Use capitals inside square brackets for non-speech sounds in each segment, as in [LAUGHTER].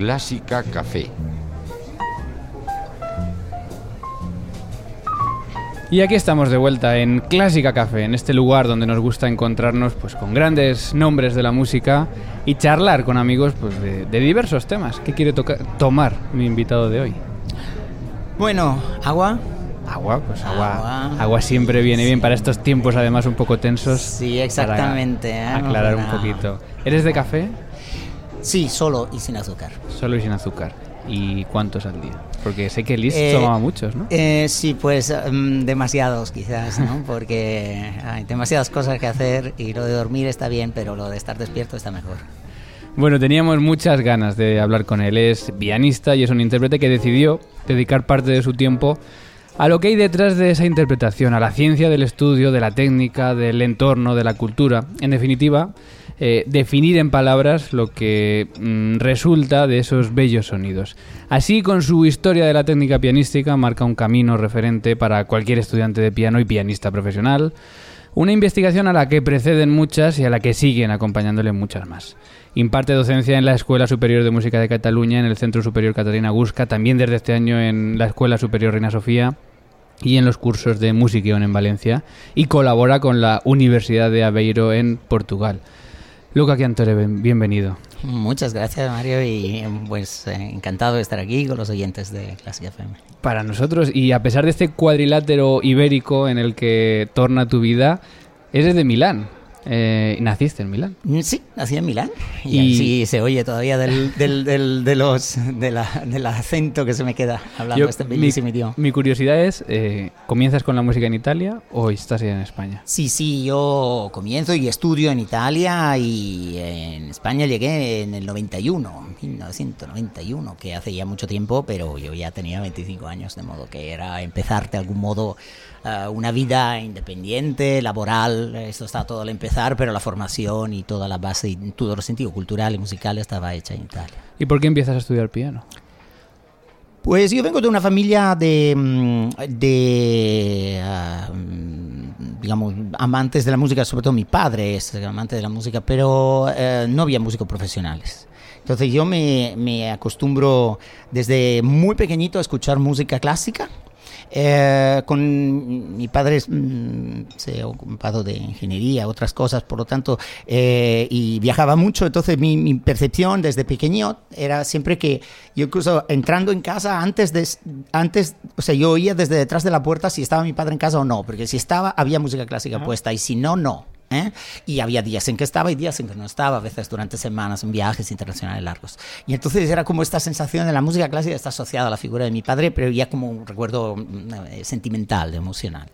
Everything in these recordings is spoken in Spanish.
Clásica Café. Y aquí estamos de vuelta en Clásica Café, en este lugar donde nos gusta encontrarnos pues, con grandes nombres de la música y charlar con amigos pues, de, de diversos temas. ¿Qué quiere tomar mi invitado de hoy? Bueno, agua. Agua, pues agua. Agua. Agua siempre viene bien para estos tiempos además un poco tensos. Sí, exactamente, para ¿eh? aclarar un poquito. ¿Eres de café? Sí, solo y sin azúcar. Solo y sin azúcar. ¿Y cuántos al día? Porque sé que Liz Eh, tomaba muchos, ¿no? Eh, sí, pues mm, demasiados quizás, ¿no? [LAUGHS] Porque hay demasiadas cosas que hacer y lo de dormir está bien, pero lo de estar despierto está mejor. Bueno, teníamos muchas ganas de hablar con él. Es pianista y es un intérprete que decidió dedicar parte de su tiempo a lo que hay detrás de esa interpretación, a la ciencia del estudio, de la técnica, del entorno, de la cultura. En definitiva, eh, definir en palabras lo que mm, resulta de esos bellos sonidos. Así, con su historia de la técnica pianística, marca un camino referente para cualquier estudiante de piano y pianista profesional. Una investigación a la que preceden muchas y a la que siguen acompañándole muchas más. Imparte docencia en la Escuela Superior de Música de Cataluña, en el Centro Superior Catalina Gusca, también desde este año en la Escuela Superior Reina Sofía y en los cursos de Musiquión en Valencia y colabora con la Universidad de Aveiro en Portugal. Luca Chiantore, bienvenido. Muchas gracias, Mario, y pues eh, encantado de estar aquí con los oyentes de Clásica FM. Para nosotros, y a pesar de este cuadrilátero ibérico en el que torna tu vida, eres de Milán. Eh, naciste en Milán. Mm, Sí, nací en Milán. Y, Y- así se oye todavía del, del, del, de los, de la, del acento que se me queda hablando Yo- este mi, bellísimo idioma. mi curiosidad es, eh, ¿comienzas con la música en Italia o estás ya en España? Sí, sí, yo comienzo y estudio en Italia y en España llegué en el 91, 1991, que hace ya mucho tiempo, pero yo ya tenía 25 años, de modo que era empezar de algún modo eh, una vida independiente, laboral, esto está todo al empezar, pero la formación y toda la base y todo el sentido cultural y musical estaba hecha en Italia. ¿Y por qué empiezas a estudiar piano? Pues yo vengo de una familia de, mm, de ah, mm, digamos, amantes de la música, sobre todo mi padre es amante de la música, pero eh, no había músicos profesionales. Entonces yo me, me acostumbro desde muy pequeñito a escuchar música clásica. Eh, con mi padre mm, se ha ocupado de ingeniería, otras cosas, por lo tanto, eh, y viajaba mucho, entonces mi, mi percepción desde pequeño era siempre que yo incluso entrando en casa antes de, antes, o sea, yo oía desde detrás de la puerta si estaba mi padre en casa o no, porque si estaba había música clásica puesta y si no, no. ¿Eh? Y había días en que estaba y días en que no estaba, a veces durante semanas en viajes internacionales largos. Y entonces era como esta sensación de la música clásica está asociada a la figura de mi padre, pero ya como un recuerdo mm, eh, sentimental, emocional.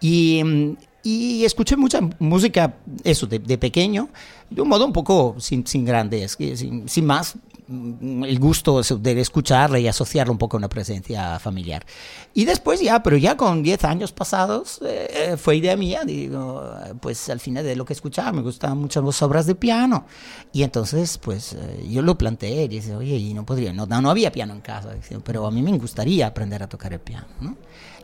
Y, mm, y escuché mucha música, eso, de, de pequeño, de un modo un poco sin, sin grandes, sin, sin más, el gusto de escucharla y asociarla un poco a una presencia familiar. Y después ya, pero ya con 10 años pasados, eh, fue idea mía, digo, pues al final de lo que escuchaba, me gustaban muchas las obras de piano. Y entonces, pues eh, yo lo planteé, y dije, oye, y no podría, no, no había piano en casa, pero a mí me gustaría aprender a tocar el piano, ¿no?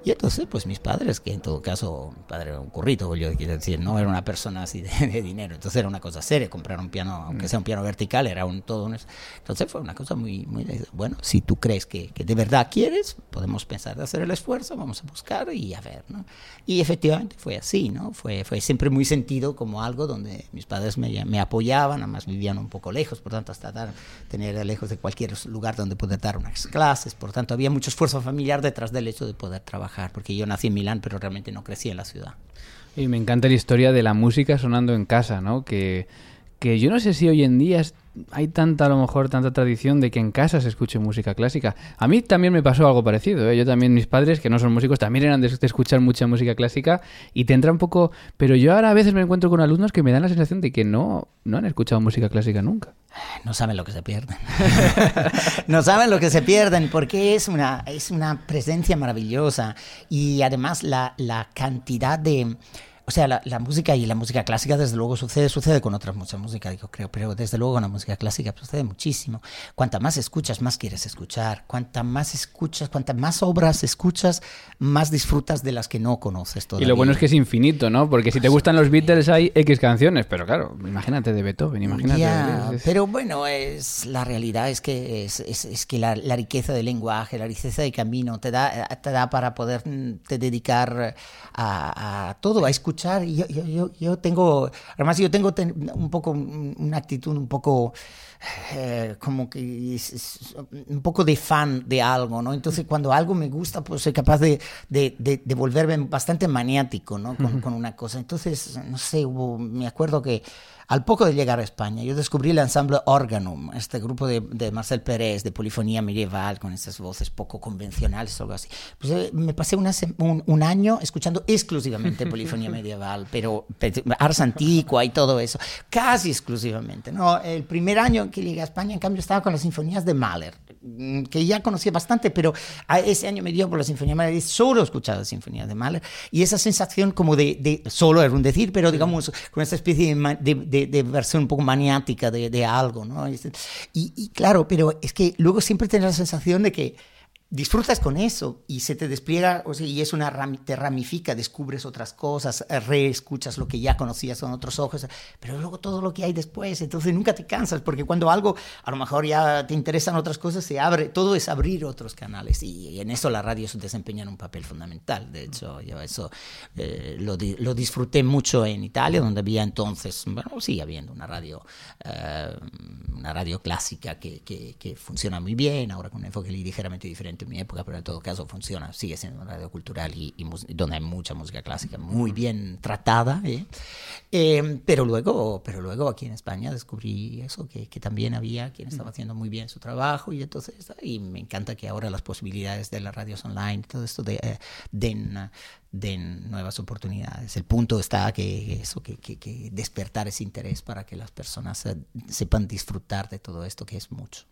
Y entonces, pues mis padres, que en todo caso, mi padre era un currito, yo quiero decir, no era una persona así de, de dinero, entonces era una cosa seria, comprar un piano, aunque sea un piano vertical, era un todo un... Entonces fue una cosa muy, muy, bueno, si tú crees que, que de verdad quieres, podemos pensar de hacer el esfuerzo, vamos a buscar y a ver, ¿no? Y efectivamente fue así, ¿no? Fue, fue siempre muy sentido como algo donde mis padres me, me apoyaban, además vivían un poco lejos, por tanto, hasta dar, tener lejos de cualquier lugar donde poder dar unas clases, por tanto, había mucho esfuerzo familiar detrás del hecho de poder trabajar, porque yo nací en Milán, pero realmente no crecí en la ciudad. Y me encanta la historia de la música sonando en casa, ¿no? Que, que yo no sé si hoy en día hay tanta, a lo mejor, tanta tradición de que en casa se escuche música clásica. A mí también me pasó algo parecido, ¿eh? Yo también, mis padres, que no son músicos, también eran de, de escuchar mucha música clásica y te entra un poco... Pero yo ahora a veces me encuentro con alumnos que me dan la sensación de que no, no han escuchado música clásica nunca. No saben lo que se pierden. [LAUGHS] no saben lo que se pierden porque es una, es una presencia maravillosa y además la, la cantidad de o sea, la, la, música y la música clásica, desde luego, sucede, sucede con otras mucha música, yo creo, pero desde luego con la música clásica sucede muchísimo. Cuanta más escuchas, más quieres escuchar. Cuanta más escuchas, cuantas más obras escuchas, más disfrutas de las que no conoces todavía. Y lo bueno es que es infinito, ¿no? Porque si te gustan los Beatles hay X canciones, pero claro, imagínate de Beethoven, imagínate. Ya, pero bueno, es, la realidad es que, es, es, es que la, la, riqueza del lenguaje, la riqueza del camino, te da, te da para poder te dedicar a, a todo, a escuchar escuchar. Yo, yo, yo, yo tengo, además yo tengo ten, un poco una actitud un poco eh, como que es, un poco de fan de algo, ¿no? Entonces cuando algo me gusta, pues soy capaz de, de, de, de volverme bastante maniático, ¿no? Con, uh -huh. con, una cosa. Entonces, no sé, hubo, me acuerdo que al poco de llegar a España, yo descubrí el ensamble Organum, este grupo de, de Marcel Pérez, de polifonía medieval, con estas voces poco convencionales o algo así. Pues eh, me pasé una, un, un, año escuchando exclusivamente polifonía [LAUGHS] medieval, pero ars antigua y todo eso, casi exclusivamente. No, el primer año que llegué a España, en cambio, estaba con las sinfonías de Mahler, que ya conocía bastante, pero a ese año me dio por la sinfonía de Mahler y solo escuchaba las sinfonías de Mahler. Y esa sensación como de, de solo era un decir, pero digamos, con esta especie de, de, de versión un poco maniática de, algo, ¿no? Y, y, claro, pero es que luego siempre tienes la sensación de que disfrutas con eso y se te despliega, o sea, y es una te ramifica, descubres otras cosas, reescuchas lo que ya conocías con otros ojos, pero luego todo lo que hay después, entonces nunca te cansas, porque cuando algo a lo mejor ya te interesan otras cosas, se abre, todo es abrir otros canales y, en eso la radio desempeña un papel fundamental. De hecho, yo eso eh, lo, lo, disfruté mucho en Italia, donde había entonces, bueno, sigue habiendo una radio, eh, una radio clásica que, que funciona muy bien, ahora con un enfoque ligeramente diferente en mi época, pero en todo caso funciona, sigue siendo una radio cultural y, y donde hay mucha música clásica muy bien tratada. ¿eh? Eh, pero, luego, pero luego aquí en España descubrí eso, que, que, también había quien estaba haciendo muy bien su trabajo y entonces y me encanta que ahora las posibilidades de las radios online, todo esto de, eh, den, den nuevas oportunidades. El punto está que eso, que, que, que despertar ese interés para que las personas sepan disfrutar de todo esto, que es mucho.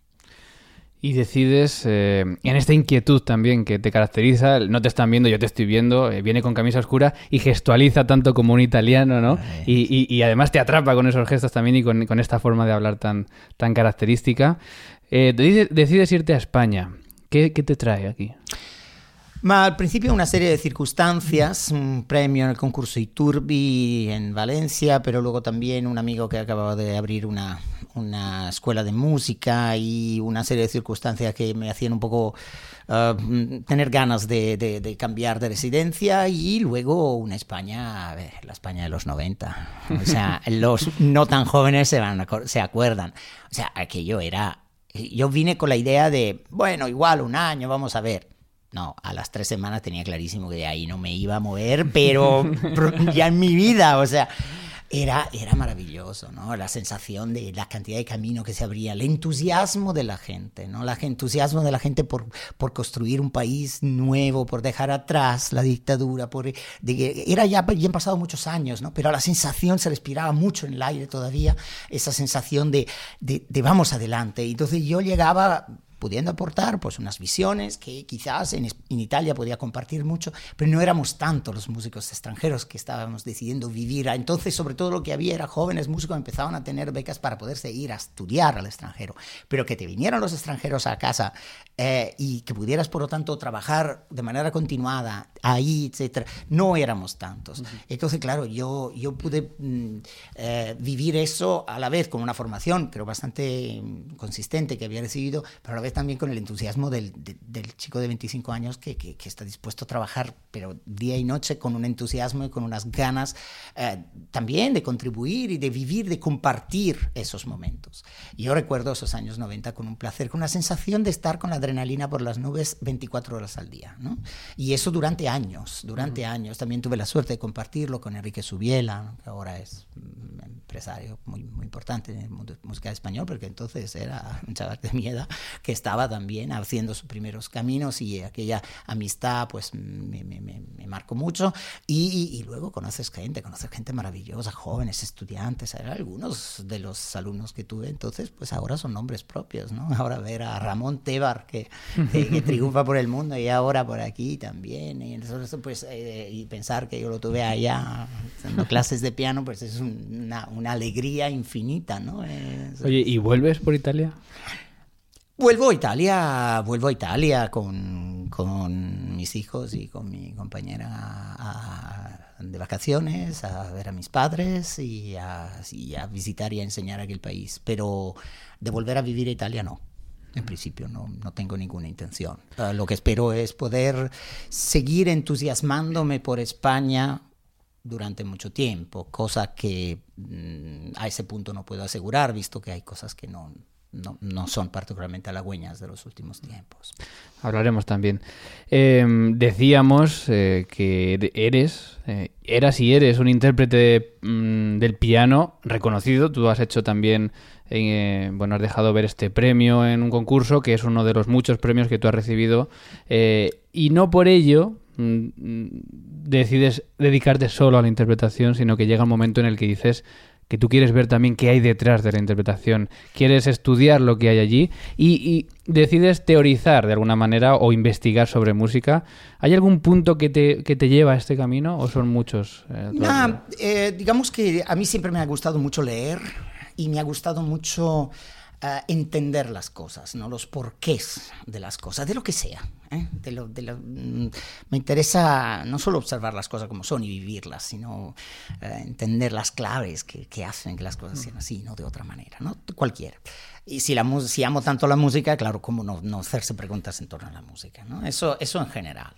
Y decides, eh, en esta inquietud también que te caracteriza, no te están viendo, yo te estoy viendo, eh, viene con camisa oscura y gestualiza tanto como un italiano, ¿no? Y, y, y, además te atrapa con esos gestos también y con, con esta forma de hablar tan, tan característica. Eh, decides, decides, irte a España. ¿Qué, ¿Qué, te trae aquí? Ma al principio una serie de circunstancias, un premio en el concurso Iturbi en Valencia, pero luego también un amigo que acababa de abrir una, una escuela de música y una serie de circunstancias que me hacían un poco uh, tener ganas de, de, de, cambiar de residencia y luego una España, a ver, la España de los 90. O sea, [LAUGHS] los no tan jóvenes se, van, se acuerdan. O sea, aquello era... Yo vine con la idea de, bueno, igual un año, vamos a ver no, a las tres semanas tenía clarísimo que de ahí no me iba a mover, pero [LAUGHS] ya en mi vida, o sea, era, era maravilloso, ¿no? La sensación de la cantidad de camino que se abría, el entusiasmo de la gente, ¿no? El entusiasmo de la gente por, por construir un país nuevo, por dejar atrás la dictadura, por, de, era ya, ya han pasado muchos años, ¿no? Pero la sensación se respiraba mucho en el aire todavía, esa sensación de, de, de vamos adelante. Entonces yo llegaba pudiendo aportar pues unas visiones que quizás en, en, Italia podía compartir mucho, pero no éramos tantos los músicos extranjeros que estábamos decidiendo vivir. Entonces, sobre todo lo que había era jóvenes músicos empezaban a tener becas para poderse ir a estudiar al extranjero, pero que te vinieran los extranjeros a casa eh, y que pudieras, por lo tanto, trabajar de manera continuada ahí, etcétera, no éramos tantos. Uh -huh. Entonces, claro, yo, yo pude mm, eh, vivir eso a la vez con una formación, creo, bastante mm, consistente que había recibido, pero a la vez también con el entusiasmo del, de, del chico de 25 años que, que, que, está dispuesto a trabajar, pero día y noche con un entusiasmo y con unas ganas eh, también de contribuir y de vivir, de compartir esos momentos. Yo recuerdo esos años 90 con un placer, con una sensación de estar con la adrenalina por las nubes 24 horas al día. ¿no? Y eso durante años, durante uh -huh. años. También tuve la suerte de compartirlo con Enrique Subiela, que ahora es un empresario muy, muy importante en el mundo musical español, porque entonces era un chaval de mi edad que estaba también haciendo sus primeros caminos y aquella amistad pues me, me, me, marcó mucho. Y, y, luego conoces gente, conoces gente maravillosa, jóvenes, estudiantes, algunos de los alumnos que tuve, entonces pues ahora son nombres propios, ¿no? [LAUGHS] Ahora ver a Ramón Tebar que, que, [LAUGHS] triunfa por el mundo y ahora por aquí también, y, pues, eh, y pensar que yo lo tuve allá haciendo clases de piano, pues es una, una alegría infinita, ¿no? Oye, ¿y vuelves por Italia? Vuelvo a Italia, vuelvo a Italia con, con mis hijos y con mi compañera de vacaciones, a ver a mis padres y a, y a, visitar y a enseñar aquel país. Pero de volver a vivir a Italia no. En principio no, no tengo ninguna intención. Uh, lo que espero es poder seguir entusiasmándome por España durante mucho tiempo, cosa que mm, a ese punto no puedo asegurar, visto que hay cosas que no, no, no, son particularmente halagüeñas de los últimos tiempos. Hablaremos también. Eh, decíamos eh, que eres, eh, eras y eres un intérprete mm, del piano reconocido. Tú has hecho también, eh, bueno, has dejado ver este premio en un concurso, que es uno de los muchos premios que tú has recibido. Y no por ello mm, decides dedicarte solo a la interpretación, sino que llega un momento en el que dices que tú quieres ver también qué hay detrás de la interpretación, quieres estudiar lo que hay allí y, decides teorizar de alguna manera o investigar sobre música. ¿Hay algún punto que te, que te lleva a este camino o son muchos? Eh, eh, digamos que a mí siempre me ha gustado mucho leer y me ha gustado mucho entender las cosas, ¿no? los porqués de las cosas, de lo que sea. ¿Eh? De lo, de mm, me interesa no solo observar las cosas como son y vivirlas, sino eh, entender las claves que, que, hacen que las cosas sean así, no de otra manera, ¿no? cualquiera. Y si, la, si amo tanto la música, claro, ¿cómo no, no hacerse preguntas en torno a la música? ¿no? Eso, eso en general.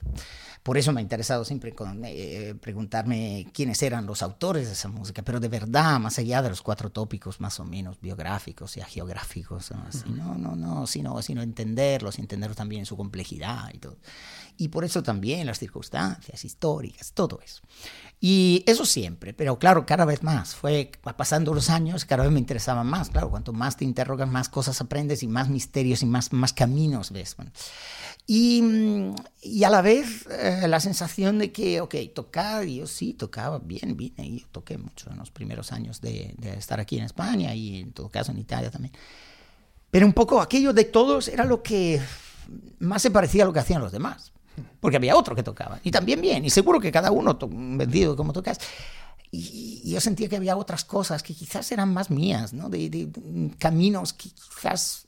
Por eso me ha interesado siempre eh, preguntarme quiénes eran los autores de esa música, pero de verdad, más allá de los cuatro tópicos más o menos biográficos y geográficos, ¿no? Así, no, no, no, sino, sino entenderlos, entenderlos también en su complejidad y todo. Y por eso también las circunstancias históricas, todo eso. Y eso siempre, pero claro, cada vez más. Fue pasando los años, cada vez me interesaba más. Claro, cuanto más te interrogas, más cosas aprendes y más misterios y más, más caminos ves. Y, y, a la vez eh, la sensación de que, ok, tocar, yo sí tocaba bien, bien, y toqué mucho en los primeros años de, de estar aquí en España y en todo caso en Italia también. Pero un poco aquello de todos era lo que más se parecía a lo que hacían los demás porque había otro que tocaba, y también bien, y seguro que cada uno vendido como tocas. Y, yo sentía que había otras cosas que quizás eran más mías, ¿no? de, caminos que quizás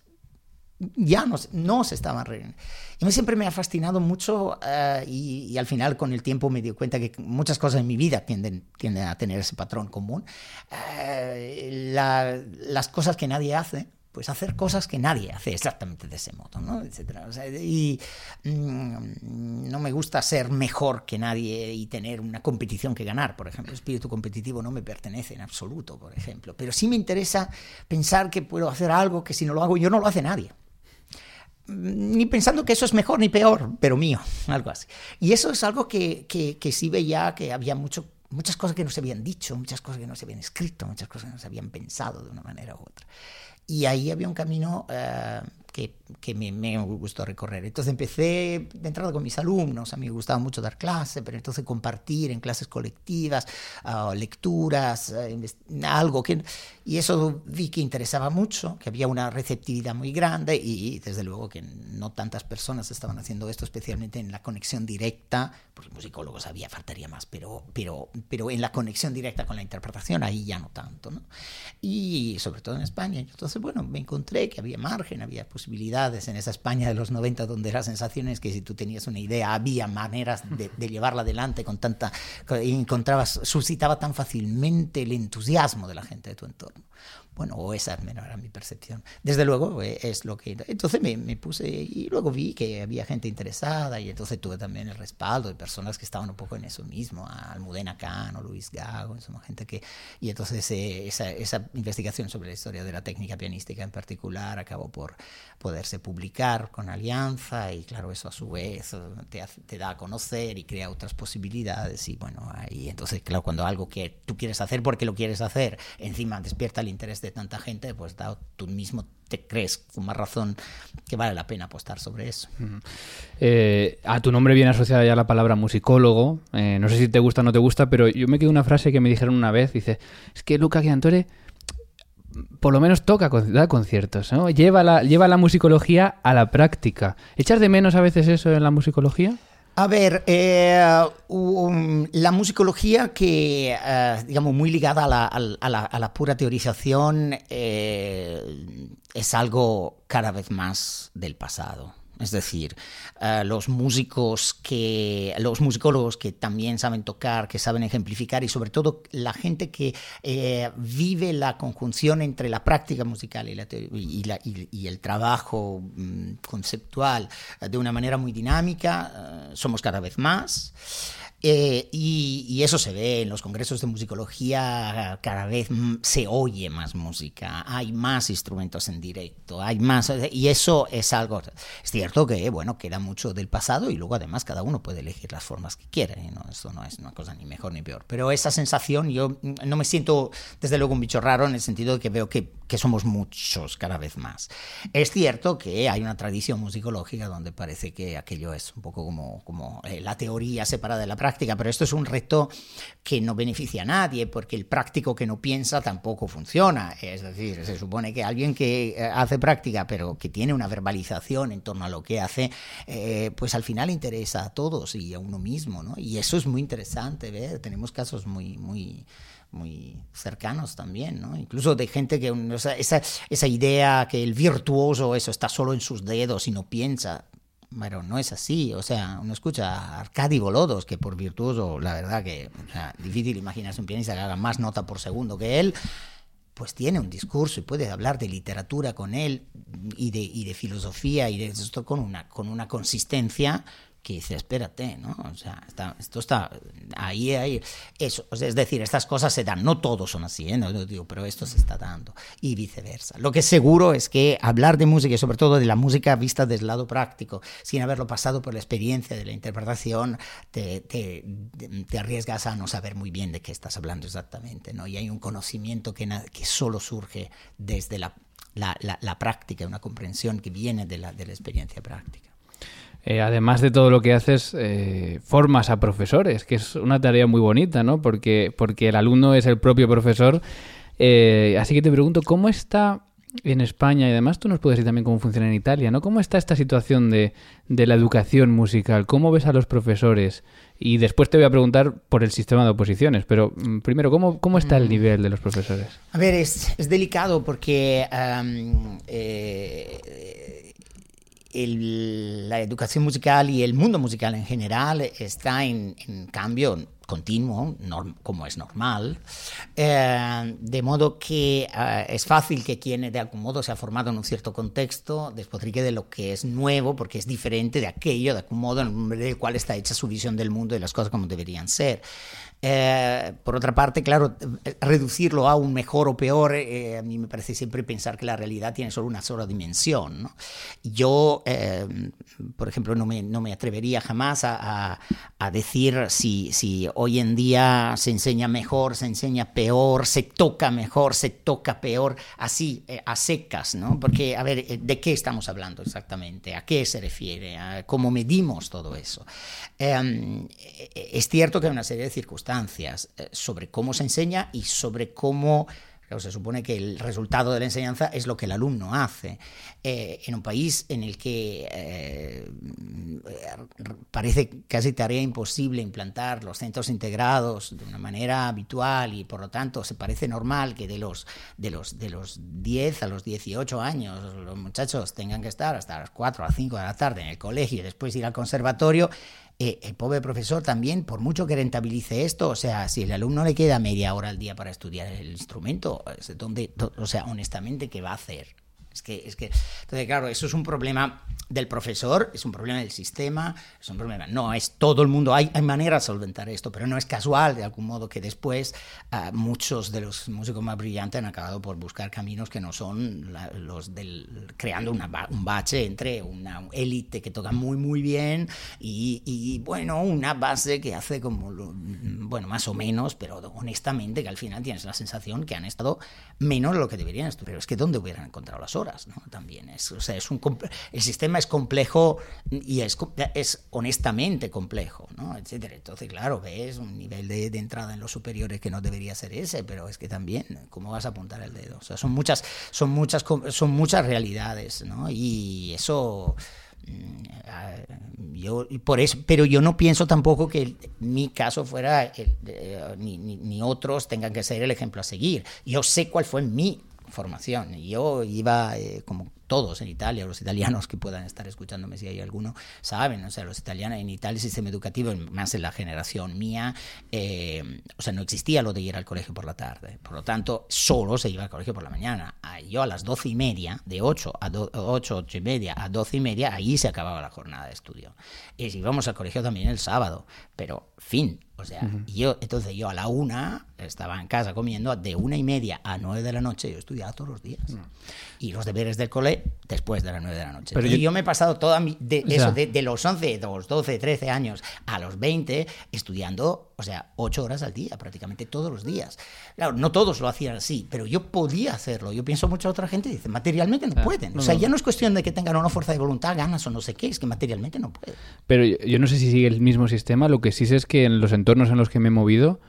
ya no, no se estaban re... Y mí siempre me ha fascinado mucho uh, y, y, al final con el tiempo me di cuenta que muchas cosas en mi vida tienden, tienden a tener ese patrón común. Uh, la, las cosas que nadie hace, pues hacer cosas que nadie hace exactamente de ese modo, ¿no? Etcétera. O sea, y mmm, no me gusta ser mejor que nadie y tener una competición que ganar, por ejemplo. El espíritu competitivo no me pertenece en absoluto, por ejemplo. Pero sí me interesa pensar que puedo hacer algo que si no lo hago yo no lo hace nadie. Ni pensando que eso es mejor ni peor, pero mío, [LAUGHS] algo así. Y eso es algo que, que, que sí veía que había mucho muchas cosas que no se habían dicho, muchas cosas que no se habían escrito, muchas cosas que no se habían pensado de una manera u otra. Y ahí había un camino uh, que, que me, me, gustó recorrer. Entonces empecé de entrada con mis alumnos, a mí me gustaba mucho dar clase, pero entonces compartir en clases colectivas, uh, lecturas, uh, algo que... Y eso vi que interesaba mucho, que había una receptividad muy grande y desde luego que no tantas personas estaban haciendo esto, especialmente en la conexión directa, porque musicólogos había, faltaría más, pero, pero, pero en la conexión directa con la interpretación ahí ya no tanto. ¿no? Y sobre todo en España. Entonces, bueno, me encontré que había margen, había posibilidades en esa España de los 90 donde la sensación es que si tú tenías una idea había maneras [LAUGHS] de, de llevarla adelante con tanta... y encontrabas, suscitaba tan fácilmente el entusiasmo de la gente de tu entorno. Bueno, o esa era mi percepción. Desde luego eh, es lo que... Entonces me, puse y luego vi que había gente interesada y entonces tuve también el respaldo de personas que estaban un poco en eso mismo, Almudena Cano, Luis Gago, somos gente que... Y entonces eh, esa, esa investigación sobre la historia de la técnica pianística en particular acabó por poderse publicar con alianza y claro, eso a su vez te, te da a conocer y crea otras posibilidades y bueno, ahí entonces claro, cuando algo que tú quieres hacer porque lo quieres hacer, encima despierta el interés de tanta gente, pues da, tú mismo te crees con más razón que vale la pena apostar sobre eso. Eh, a tu nombre viene asociada ya la palabra musicólogo. Eh, no sé si te gusta o no te gusta, pero yo me quedo una frase que me dijeron una vez. Dice, es que Luca Giantore por lo menos toca, da conciertos, ¿no? Lleva la, lleva la musicología a la práctica. ¿Echas de menos a veces eso en la musicología? A ver, eh, la musicología que, eh, digamos, muy ligada a la, a pura teorización eh, es algo cada vez más del pasado. Es decir, uh, los músicos que, los musicólogos que también saben tocar, que saben ejemplificar y sobre todo la gente que eh, vive la conjunción entre la práctica musical y, el trabajo um, conceptual uh, de una manera muy dinámica, somos cada vez más. Eh, y, y, eso se ve en los congresos de musicología, cada vez se oye más música, hay más instrumentos en directo, hay más, y eso es algo, es cierto que, bueno, queda mucho del pasado y luego además cada uno puede elegir las formas que quiera, ¿no? esto no es una cosa ni mejor ni peor, pero esa sensación yo no me siento desde luego un bicho raro en el sentido de que veo que, que somos muchos cada vez más. Es cierto que hay una tradición musicológica donde parece que aquello es un poco como, como eh, la teoría separada de la práctica, pero esto es un reto que no beneficia a nadie, porque el práctico que no piensa tampoco funciona. Es decir, se supone que alguien que eh, hace práctica, pero que tiene una verbalización en torno a lo que hace, eh, pues al final interesa a todos y a uno mismo, ¿no? Y eso es muy interesante ver. Tenemos casos muy, muy muy cercanos también, ¿no? Incluso de gente que o sea, esa, esa idea que el virtuoso eso está solo en sus dedos y no piensa, pero no es así. O sea, uno escucha a Arcadi Bolodos, que por virtuoso, la verdad que o sea, difícil imaginarse un pianista que haga más nota por segundo que él, pues tiene un discurso y puede hablar de literatura con él y de, y de filosofía y de esto con una, con una consistencia que dice, espérate, ¿no? O sea, está, esto está ahí, ahí. Eso, es decir, estas cosas se dan, no todos son así, ¿eh? no, digo, pero esto se está dando, y viceversa. Lo que seguro es que hablar de música, y sobre todo de la música vista desde el lado práctico, sin haberlo pasado por la experiencia de la interpretación, te, te, te arriesgas a no saber muy bien de qué estás hablando exactamente, ¿no? Y hay un conocimiento que, que solo surge desde la, la, la, la práctica, una comprensión que viene de la, de la experiencia práctica. Eh, además de todo lo que haces, eh, formas a profesores, que es una tarea muy bonita, ¿no? Porque, porque el alumno es el propio profesor. Eh, así que te pregunto, ¿cómo está en España y además tú nos puedes decir también cómo funciona en Italia, ¿no? ¿Cómo está esta situación de, de, la educación musical? ¿Cómo ves a los profesores? Y después te voy a preguntar por el sistema de oposiciones, pero mm, primero, ¿cómo, cómo está el nivel de los profesores? A ver, es, es delicado porque um, eh, el, la educación musical y el mundo musical en general está en, en cambio continuo, norm, como es normal, eh, de modo que eh, es fácil que quien de algún modo se ha formado en un cierto contexto despotrique de lo que es nuevo, porque es diferente de aquello, de algún modo, en el cual está hecha su visión del mundo y las cosas como deberían ser. Eh, por otra parte, claro, reducirlo a un mejor o peor, eh, a mí me parece siempre pensar que la realidad tiene solo una sola dimensión. ¿no? Yo, eh, por ejemplo, no me, no me atrevería jamás a, a, a, decir si, si hoy en día se enseña mejor, se enseña peor, se toca mejor, se toca peor, así, eh, a secas, ¿no? Porque, a ver, ¿de qué estamos hablando exactamente? ¿A qué se refiere? ¿A ¿Cómo medimos todo eso? Es cierto que hay una serie de circunstancias sobre cómo se enseña y sobre cómo se supone que el resultado de la enseñanza es lo que el alumno hace. Eh, en un país en el que eh, parece casi tarea imposible implantar los centros integrados de una manera habitual y por lo tanto se parece normal que de los, de los, de los 10 a los 18 años los muchachos tengan que estar hasta las 4 a 5 de la tarde en el colegio y después ir al conservatorio, eh, el pobre profesor también, por mucho que rentabilice esto, o sea, si el alumno le queda media hora al día para estudiar el instrumento, ¿dónde, o sea, honestamente, ¿qué va a hacer? Es que, es que, entonces, claro, eso es un problema del profesor, es un problema del sistema, es un problema. No es todo el mundo, hay, hay maneras de solventar esto, pero no es casual de algún modo que después uh, muchos de los músicos más brillantes han acabado por buscar caminos que no son la, los del. creando una, un bache entre una élite que toca muy, muy bien y, y, bueno, una base que hace como. Lo, bueno, más o menos, pero honestamente que al final tienes la sensación que han estado menos de lo que deberían. Pero es que ¿dónde hubieran encontrado las horas? ¿No? También es. O sea, es un. El sistema es complejo y es, es honestamente complejo, ¿no? etcétera. Entonces, claro, ves un nivel de, de, entrada en los superiores que no debería ser ese, pero es que también, ¿cómo vas a apuntar el dedo? O sea, son muchas, son muchas, son muchas realidades, ¿no? Y eso yo por eso pero yo no pienso tampoco que mi caso fuera el, eh, ni, ni, ni, otros tengan que ser el ejemplo a seguir yo sé cuál fue mi formación yo iba eh, como todos en Italia, los italianos que puedan estar escuchándome si hay alguno, saben, o sea, los italianos en Italia el sistema educativo, más en la generación mía, eh, o sea, no existía lo de ir al colegio por la tarde, por lo tanto, solo se iba al colegio por la mañana. Yo a las doce y media, de 8 a 8, 8 y media a doce y media, ahí se acababa la jornada de estudio. Y íbamos al colegio también el sábado, pero fin, o sea, uh -huh. yo, entonces yo a la una estaba en casa comiendo, de una y media a nueve de la noche yo estudiaba todos los días. Uh -huh. Y los deberes del cole después de las nueve de la noche. Pero yo, yo, me he pasado toda mi, de, eso, de, de, los 11, los 12, 13 años a los 20 estudiando, o sea, ocho horas al día, prácticamente todos los días. Claro, no todos lo hacían así, pero yo podía hacerlo. Yo pienso mucha otra gente dice, materialmente no ah, pueden. No, o sea, no. ya no es cuestión de que tengan una fuerza de voluntad, ganas o no sé qué, es que materialmente no pueden. Pero yo, yo no sé si sigue el mismo sistema, lo que sí sé es que en los entornos en los que me he movido,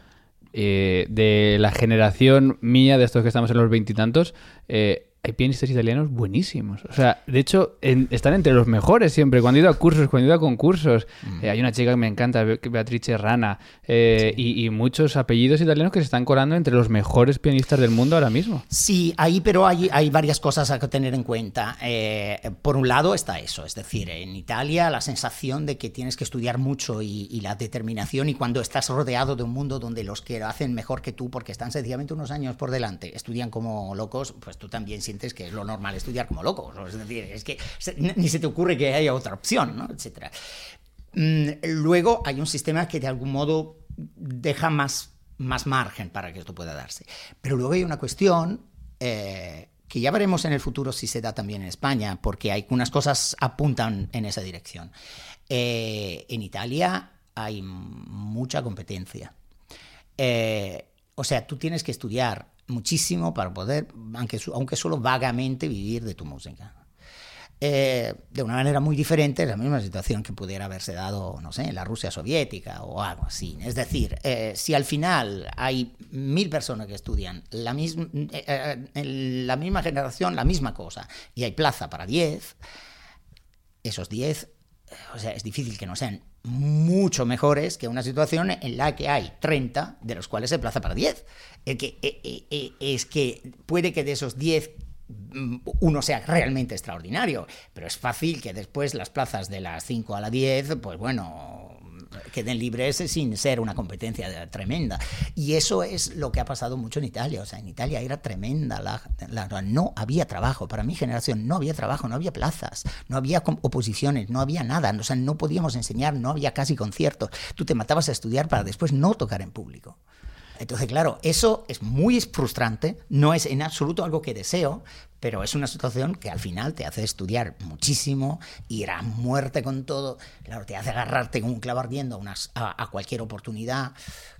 eh, de la generación mía, de estos que estamos en los veintitantos, eh, hay pianistas italianos buenísimos. O sea, de hecho, en, están entre los mejores siempre. Cuando he ido a cursos, cuando he ido a concursos. Mm. Eh, hay una chica que me encanta, Beatrice Rana. Eh, sí. y, y, muchos apellidos italianos que se están colando entre los mejores pianistas del mundo ahora mismo. Sí, ahí, pero hay, hay varias cosas a tener en cuenta. Eh, por un lado está eso, es decir, en Italia la sensación de que tienes que estudiar mucho y, y la determinación y cuando estás rodeado de un mundo donde los que lo hacen mejor que tú, porque están sencillamente unos años por delante, estudian como locos, pues tú también sientes que es lo normal estudiar como loco. Es decir, es que ni se te ocurre que haya otra opción, ¿no? etcétera. Mm, luego hay un sistema que de algún modo deja más, más margen para que esto pueda darse. Pero luego hay una cuestión eh, que ya veremos en el futuro si se da también en España, porque hay unas cosas apuntan en esa dirección. Eh, en Italia hay mucha competencia. Eh, o sea, tú tienes que estudiar muchísimo para poder, aunque, aunque solo vagamente, vivir de tu música. Eh, de una manera muy diferente, la misma situación que pudiera haberse dado, no sé, en la Rusia soviética o algo así. Es decir, eh, si al final hay mil personas que estudian la, misma, eh, en la misma generación, la misma cosa, y hay plaza para diez, esos diez, o sea, es difícil que no sean mucho mejores que una situación en la que hay 30, de los cuales hay plaza para 10. Es que, eh, eh, es que puede que de esos 10 mm, uno sea realmente extraordinario, pero es fácil que después las plazas de las 5 a la 10, pues bueno, queden libres sin ser una competencia tremenda. Y eso es lo que ha pasado mucho en Italia. O sea, en Italia era tremenda no había trabajo. Para mi generación no había trabajo, no había plazas, no había oposiciones, no había nada. O sea, no podíamos enseñar, no había casi conciertos. Tú te matabas a estudiar para después no tocar en público. Entonces, claro, eso es muy frustrante, no es en absoluto algo que deseo, pero es una situación que al final te hace estudiar muchísimo, ir a muerte con todo, claro, te hace agarrarte con un clavo ardiendo a, unas, a, a cualquier oportunidad.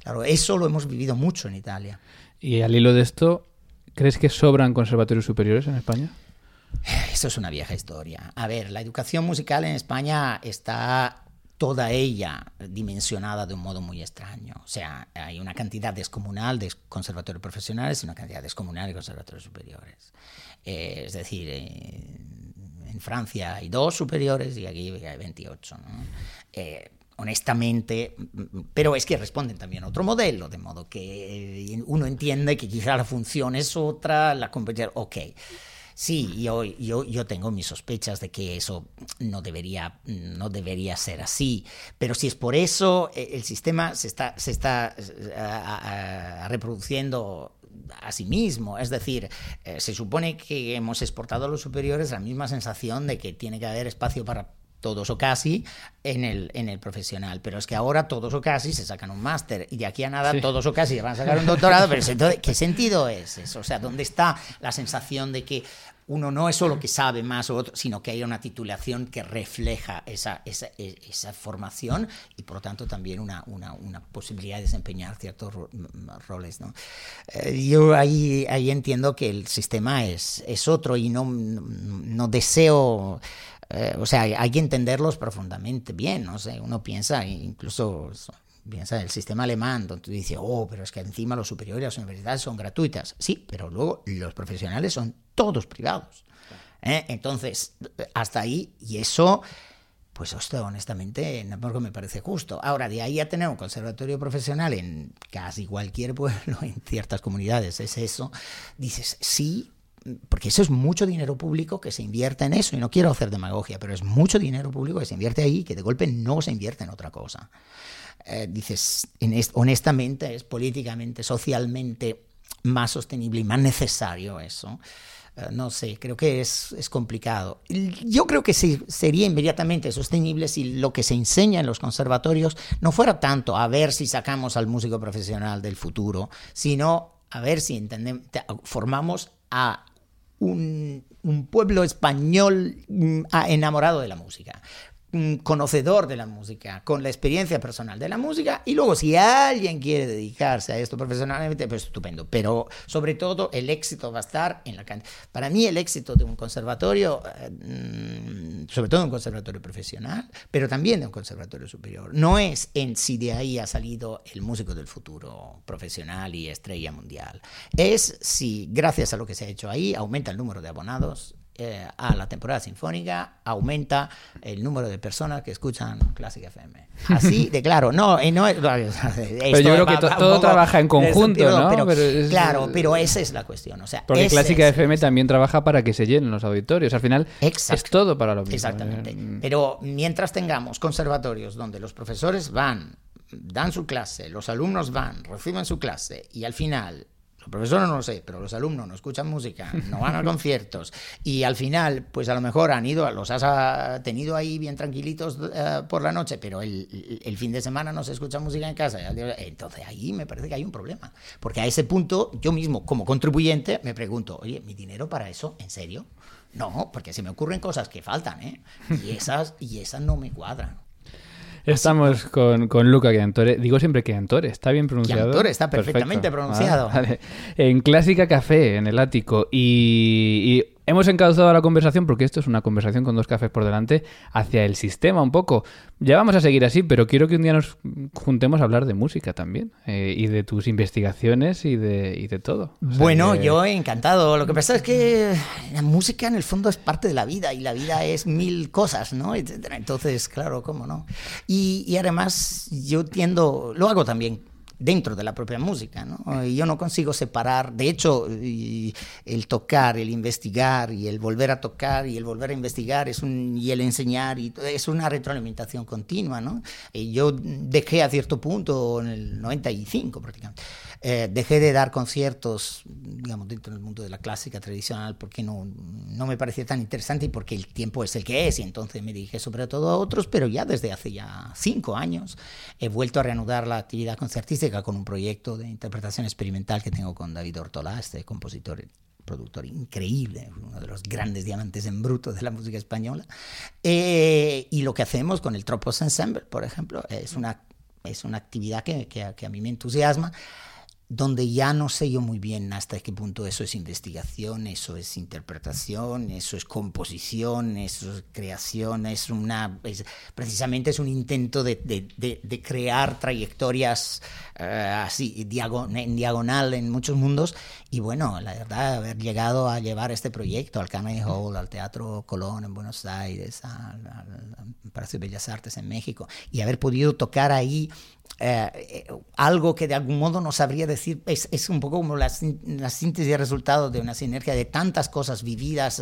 Claro, eso lo hemos vivido mucho en Italia. Y al hilo de esto, ¿crees que sobran conservatorios superiores en España? Eso es una vieja historia. A ver, la educación musical en España está toda ella dimensionada de un modo muy extraño. O sea, hay una cantidad descomunal de conservatorios profesionales y una cantidad descomunal de conservatorios superiores. Eh, es decir, eh, en Francia hay dos superiores y aquí hay 28. ¿no? Eh, honestamente, pero es que responden también a otro modelo, de modo que uno entiende que quizá la función es otra, la competencia, ok. Sí, yo, yo, yo tengo mis sospechas de que eso no debería, no debería ser así, pero si es por eso, el sistema se está, se está reproduciendo a sí mismo. Es decir, eh, se supone que hemos exportado a los superiores la misma sensación de que tiene que haber espacio para todos o casi en el, en el profesional. Pero es que ahora todos o casi se sacan un máster y de aquí a nada todos o casi van a sacar un doctorado. Pero entonces, ¿qué sentido es eso? O sea, ¿dónde está la sensación de que uno no es solo que sabe más o otro, sino que hay una titulación que refleja esa, esa, e, esa formación y por lo tanto también una, una, una posibilidad de desempeñar ciertos roles. ¿no? Eh, yo ahí, ahí entiendo que el sistema es, es otro y no, no deseo... Eh, o sea, hay que entenderlos profundamente bien, no sé, uno piensa, incluso piensa el sistema alemán, donde tú dices, oh, pero es que encima los superiores las universidades son gratuitas. Sí, pero luego los profesionales son todos privados. ¿eh? Entonces, hasta ahí, y eso, pues esto honestamente tampoco me parece justo. Ahora, de ahí a tener un conservatorio profesional en casi cualquier pueblo, [LAUGHS] en ciertas comunidades, es eso, dices, sí, porque eso es mucho dinero público que se invierte en eso, y no quiero hacer demagogia, pero es mucho dinero público que se invierte ahí, que de golpe no se invierte en otra cosa. Eh, dices, honestamente, es políticamente, socialmente más sostenible y más necesario eso. Eh, no sé, creo que es, es, complicado. Yo creo que sí, sería inmediatamente sostenible si lo que se enseña en los conservatorios no fuera tanto a ver si sacamos al músico profesional del futuro, sino a ver si entendemos, formamos a un, un pueblo español mm, enamorado de la música conocedor de la música, con la experiencia personal de la música, y luego si alguien quiere dedicarse a esto profesionalmente, pues estupendo. Pero sobre todo el éxito va a estar en la cantidad. Para mí el éxito de un conservatorio, eh, mm, sobre todo un conservatorio profesional, pero también de un conservatorio superior, no es en si de ahí ha salido el músico del futuro profesional y estrella mundial. Es si gracias a lo que se ha hecho ahí aumenta el número de abonados, eh, a la temporada sinfónica, aumenta el número de personas que escuchan Clásica FM. [LAUGHS] Así de claro, no, no pero yo creo que todo trabaja en conjunto, ¿no? claro, pero esa es la cuestión. O sea, Porque Clásica FM también trabaja para que se llenen los auditorios. Al final es todo para lo mismo. Exactamente. ¿eh? Pero mientras tengamos conservatorios donde los profesores van, dan su clase, los alumnos van, reciben su clase y al final los profesores no lo sé, pero los alumnos no escuchan música, no van a [LAUGHS] conciertos y al final, pues a lo mejor han ido, los has ah, tenido ahí bien tranquilitos eh, por la noche, pero el, el, fin de semana no se escucha música en casa. Entonces ahí me parece que hay un problema. Porque a ese punto, yo mismo, como contribuyente, me pregunto, oye, ¿mi dinero para eso? ¿En serio? No, porque se me ocurren cosas que faltan, ¿eh? Y esas, y esas no me cuadran. Estamos con, con Luca Chiantore. Digo siempre Chiantore, ¿está bien pronunciado? Chiantore, está perfectamente pronunciado. [LAUGHS] En Clásica Café, en el ático. y Hemos encauzado la conversación, porque esto es una conversación con dos cafés por delante, hacia el sistema un poco. Ya vamos a seguir así, pero quiero que un día nos juntemos a hablar de música también, eh, y de tus investigaciones y de, y de todo. bueno, yo encantado. Lo que pasa es que la música en el fondo es parte de la vida, y la vida es mil cosas, ¿no? Entonces, claro, ¿cómo no? Y, y además yo tiendo, lo hago también dentro de la propia música. ¿no? Yo no consigo separar, de hecho, el tocar, el investigar y el volver a tocar y el volver a investigar es un, y el enseñar y es una retroalimentación continua. ¿no? Y yo dejé a cierto punto, en el 95 prácticamente, eh, dejé de dar conciertos, digamos, dentro del mundo de la clásica tradicional porque no, no me parecía tan interesante y porque el tiempo es el que es y entonces me dije sobre todo a otros, pero ya desde hace ya cinco años he vuelto a reanudar la actividad con un proyecto de interpretación experimental que tengo con David Ortolá, este compositor productor increíble, uno de los grandes diamantes en bruto de la música española. Eh, y lo que hacemos con el Tropos Ensemble, por ejemplo, es una, es una actividad que, que, que a mí me entusiasma donde ya no sé yo muy bien hasta qué punto eso es investigación, eso es interpretación, eso es composición, eso es creación, es una, precisamente es un intento de, de, crear trayectorias eh, así en diagonal en muchos mundos. Y bueno, la verdad, haber llegado a llevar este proyecto al Carnegie Hall, al Teatro Colón en Buenos Aires, al, al Palacio de Bellas Artes en México y haber podido tocar ahí eh, eh, algo que de algún modo no sabría decir, es, es un poco como la, la, síntesis de resultado de una sinergia de tantas cosas vividas,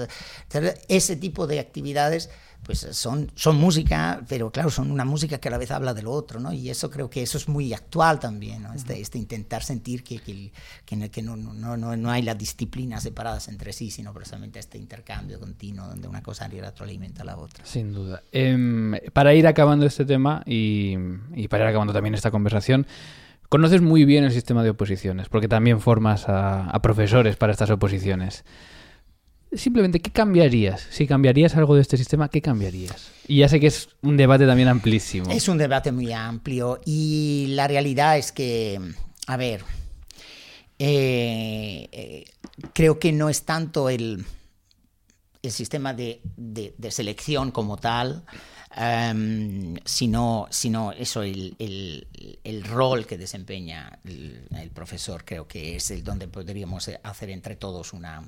ese tipo de actividades pues son, son música, pero claro, son una música que a la vez habla de lo otro, ¿no? Y eso creo que eso es muy actual también, ¿no? Este, este intentar sentir que, que, que, que no, no, no, no, hay las disciplinas separadas entre sí, sino precisamente este intercambio continuo donde una cosa retroalimenta a la otra. Sin duda. Eh, para ir acabando este tema y, y para ir acabando también esta conversación, conoces muy bien el sistema de oposiciones, porque también formas a, a profesores para estas oposiciones simplemente, ¿qué cambiarías? Si cambiarías algo de este sistema, ¿qué cambiarías? Y ya sé que es un debate también amplísimo. Es un debate muy amplio y la realidad es que, a ver, eh, eh, creo que no es tanto el, el sistema de, de, de selección como tal, um, sino, sino eso, el, el, el, rol que desempeña el, el, profesor, creo que es el donde podríamos hacer entre todos una,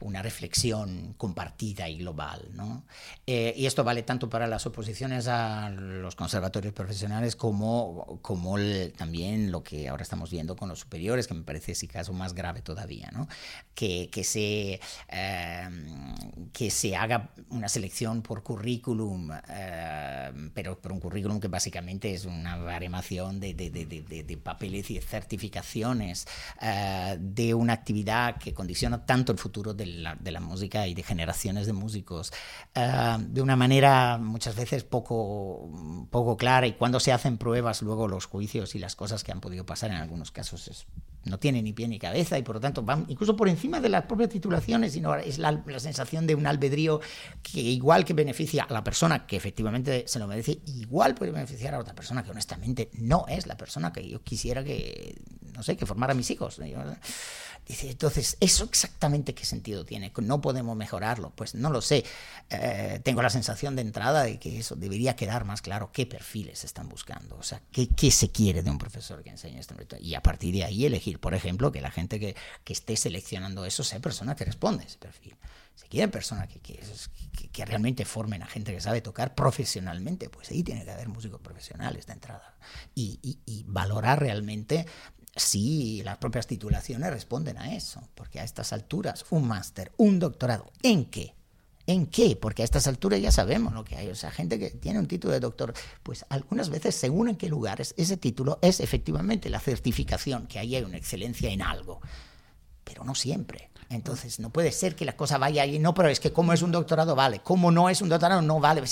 una reflexión compartida y global. ¿no? Eh, y esto vale tanto para las oposiciones a los conservatorios profesionales como, como también lo que ahora estamos viendo con los superiores, que me parece ese caso más grave todavía, ¿no? que, que, se, eh, que se haga una selección por currículum. Eh, pero por un currículum que básicamente es una baremación de, de, de, de papeles y certificaciones uh, de una actividad que condiciona tanto el futuro de la, la música y de generaciones de músicos uh, de una manera muchas veces poco, poco clara y cuando se hacen pruebas luego los juicios y las cosas que han podido pasar en algunos casos es no tiene ni pie ni cabeza y por lo tanto van incluso por encima de las propias titulaciones, sino es la, la, sensación de un albedrío que igual que beneficia a la persona que efectivamente se lo merece, igual puede beneficiar a otra persona que honestamente no es la persona que yo quisiera que, no sé, que formara a mis hijos. Dice, entonces, ¿eso exactamente qué sentido tiene? ¿No podemos mejorarlo? Pues no lo sé. Eh, tengo la sensación de entrada de que eso debería quedar más claro qué perfiles se están buscando. O sea, qué, qué se quiere de un profesor que enseña esto. Y a partir de ahí elegir, por ejemplo, que la gente que, que esté seleccionando eso sea persona que responde a ese perfil. Si quieren personas que, que, que, realmente formen a gente que sabe tocar profesionalmente, pues ahí tiene que haber músicos profesionales de entrada. Y, y, y valorar realmente Sí, las propias titulaciones responden a eso, porque a estas alturas un máster, un doctorado, ¿en qué? ¿En qué? Porque a estas alturas ya sabemos lo que hay. O sea, gente que tiene un título de doctor, pues algunas veces, según en qué lugares, ese título es efectivamente la certificación, que ahí hay una excelencia en algo, pero no siempre. Entonces, no puede ser que la cosa vaya ahí, no, pero es que como es un doctorado, vale, como no es un doctorado, no vale.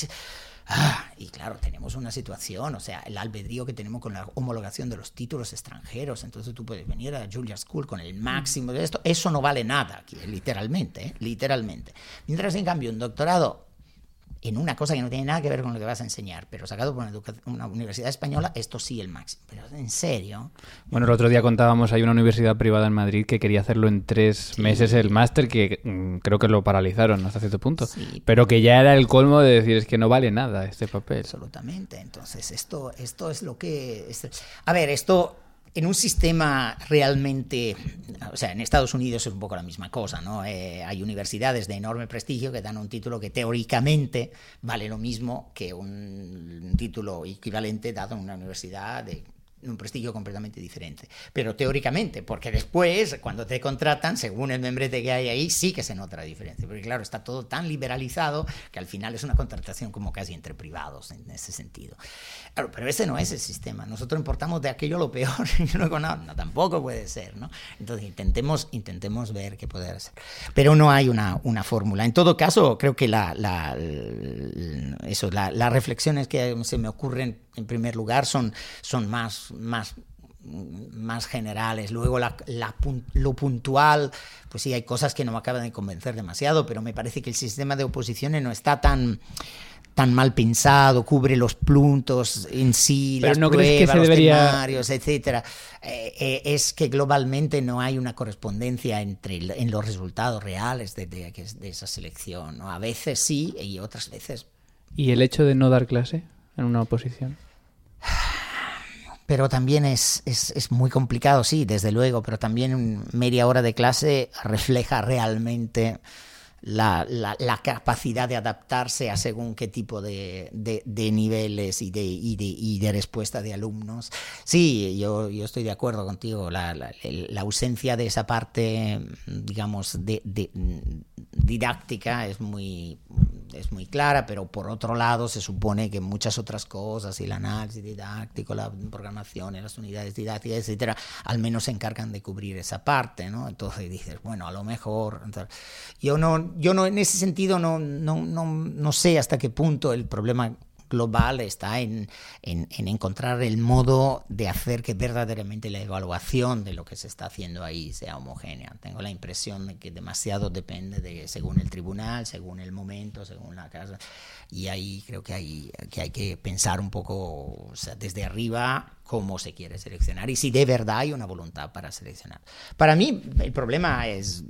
Ah, y claro, tenemos una situación, o sea, el albedrío que tenemos con la homologación de los títulos extranjeros. Entonces tú puedes venir a Julia School con el máximo de esto. Eso no vale nada, aquí, literalmente, ¿eh? literalmente. Mientras, en cambio, un doctorado en una cosa que no tiene nada que ver con lo que vas a enseñar, pero sacado por una, universidad española, esto sí el máximo. Pero en serio. Bueno, el otro día contábamos, hay una universidad privada en Madrid que quería hacerlo en tres sí. meses el máster, que mmm, creo que lo paralizaron hasta cierto punto. Sí. Pero que ya era el colmo de decir es que no vale nada este papel. Absolutamente. Entonces, esto, esto es lo que. A ver, esto en un sistema realmente, o sea, en Estados Unidos es un poco la misma cosa, ¿no? Eh, hay universidades de enorme prestigio que dan un título que teóricamente vale lo mismo que un, un título equivalente dado en una universidad de un prestigio completamente diferente. Pero teóricamente, porque después, cuando te contratan, según el membrete que hay ahí, sí que se nota la diferencia. Porque claro, está todo tan liberalizado que al final es una contratación como casi entre privados en ese sentido. Claro, pero ese no es el sistema. Nosotros importamos de aquello lo peor. [LAUGHS] no, no, no, tampoco puede ser, ¿no? Entonces intentemos, intentemos ver qué puede hacer. Pero no hay una, una fórmula. En todo caso, creo que la, eso, la, las reflexiones que se me ocurren en primer lugar son, son más, más, más generales. Luego la, la, lo puntual, pues sí, hay cosas que no me acaban de convencer demasiado, pero me parece que el sistema de oposiciones no está tan tan mal pensado, cubre los puntos en sí, Pero las no pruebas, crees que se los debería... temarios, etcétera. Eh, eh, es que globalmente no hay una correspondencia entre en los resultados reales de, de, de esa selección. ¿no? A veces sí y otras veces. ¿Y el hecho de no dar clase en una oposición? [SIGHS] pero también es, es, es, muy complicado, sí, desde luego, pero también media hora de clase refleja realmente la, la, la capacidad de adaptarse a según qué tipo de, de, niveles y de, y, de, y de respuesta de alumnos. Sí, yo, yo estoy de acuerdo contigo, la, la, ausencia de esa parte, digamos, de didáctica es muy es muy clara, pero por otro lado se supone que muchas otras cosas, el análisis didáctico, la programación, las unidades didácticas, etcétera, al menos se encargan de cubrir esa parte, ¿no? Entonces dices, bueno, a lo mejor. yo no, yo no, en ese sentido no, no, no, no sé hasta qué punto el problema global está en, en, encontrar el modo de hacer que verdaderamente la evaluación de lo que se está haciendo ahí sea homogénea. Tengo la impresión de que demasiado depende de según el tribunal, según el momento, según la casa. Y ahí creo que hay que, hay que pensar un poco desde arriba cómo se quiere seleccionar y si de verdad hay una voluntad para seleccionar. Para mí el problema es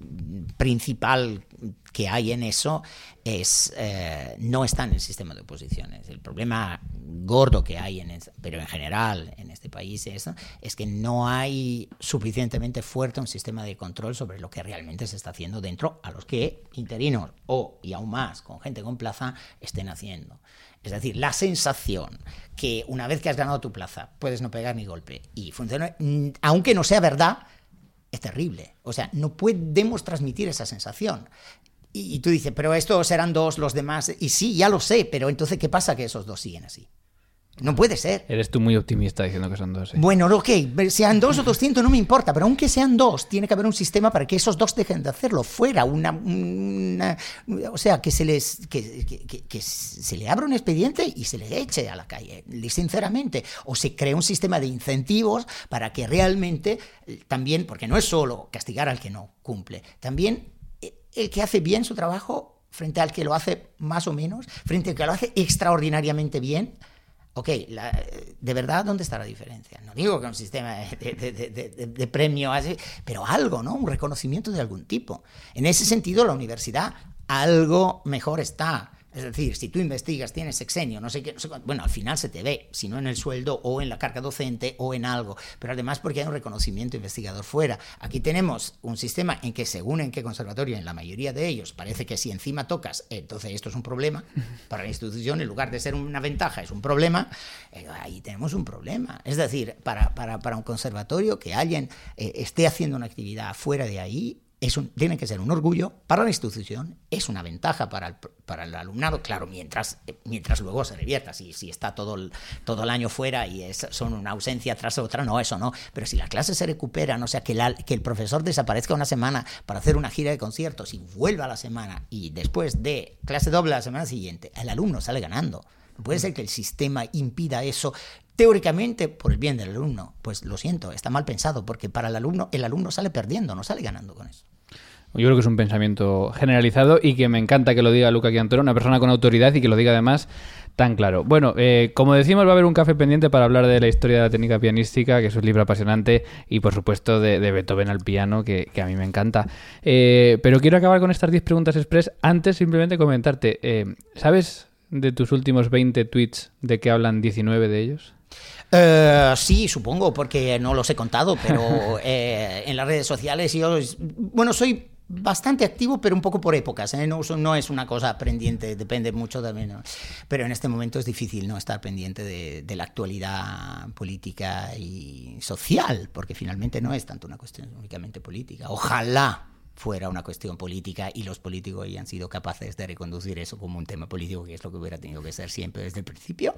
principal que hay en eso es eh, no está en el sistema de oposiciones. El problema gordo que hay, en pero en general en este país es, es que no hay suficientemente fuerte un sistema de control sobre lo que realmente se está haciendo dentro a los que interinos o, y aún más, con gente con plaza, estén haciendo. Es decir, la sensación que una vez que has ganado tu plaza puedes no pegar ni golpe y funciona, mm, aunque no sea verdad, es terrible. O sea, no podemos transmitir esa sensación. Y, tú dices, pero estos serán dos, los demás. Y sí, ya lo sé, pero entonces, ¿qué pasa que esos dos siguen así? No puede ser. Eres tú muy optimista diciendo que son dos. ¿eh? Bueno, ok, sean dos o doscientos no me importa, pero aunque sean dos, tiene que haber un sistema para que esos dos dejen de hacerlo fuera. Una, o sea, que se les que, que, se le abra un expediente y se le eche a la calle, sinceramente. O se cree un sistema de incentivos para que realmente eh, también, porque no es solo castigar al que no cumple, también eh, el que hace bien su trabajo frente al que lo hace más o menos, frente al que lo hace extraordinariamente bien Ok, de verdad, ¿dónde está la diferencia? No digo que un sistema de, de, premio, así, pero algo, ¿no? Un reconocimiento de algún tipo. En ese sentido, la universidad algo mejor está. Es decir, si tú investigas, tienes sexenio, no sé qué, bueno, al final se te ve, si no en el sueldo o en la carga docente o en algo, pero además porque hay un reconocimiento investigador fuera. Aquí tenemos un sistema en que según en qué conservatorio, en la mayoría de ellos, parece que si encima tocas, entonces esto es un problema para la institución, en lugar de ser una ventaja, es un problema, eh, ahí tenemos un problema. Es decir, para, para, para un conservatorio que alguien eh, esté haciendo una actividad fuera de ahí, tiene que ser un orgullo para la institución, es una ventaja para el, alumnado, claro, mientras, mientras luego se revierta, si, si está todo el, todo el año fuera y son una ausencia tras otra, no, eso no, pero si la clase se recupera, no sea que, que el profesor desaparezca una semana para hacer una gira de conciertos y vuelva a la semana y después de clase doble la semana siguiente, el alumno sale ganando. Puede ser que el sistema impida eso teóricamente por el bien del alumno. Pues lo siento, está mal pensado, porque para el alumno, el alumno sale perdiendo, no sale ganando con eso. Yo creo que es un pensamiento generalizado y que me encanta que lo diga Luca Quintoro, una persona con autoridad y que lo diga además tan claro. Bueno, eh, como decimos, va a haber un café pendiente para hablar de la historia de la técnica pianística, que es un libro apasionante, y por supuesto de, Beethoven al piano, que, a mí me encanta. Eh, pero quiero acabar con estas 10 preguntas express. Antes, simplemente comentarte, eh, ¿sabes de tus últimos 20 tweets de que hablan 19 de ellos? sí, supongo, porque no los he contado, pero [LAUGHS] en las redes sociales yo, bueno, soy bastante activo, pero un poco por épocas. ¿eh? No, no, es una cosa pendiente, depende mucho también. Pero en este momento es difícil no estar pendiente de, la actualidad política y social, porque finalmente no es tanto una cuestión únicamente política. Ojalá fuera una cuestión política y los políticos hayan sido capaces de reconducir eso como un tema político, que es lo que hubiera tenido que ser siempre desde el principio,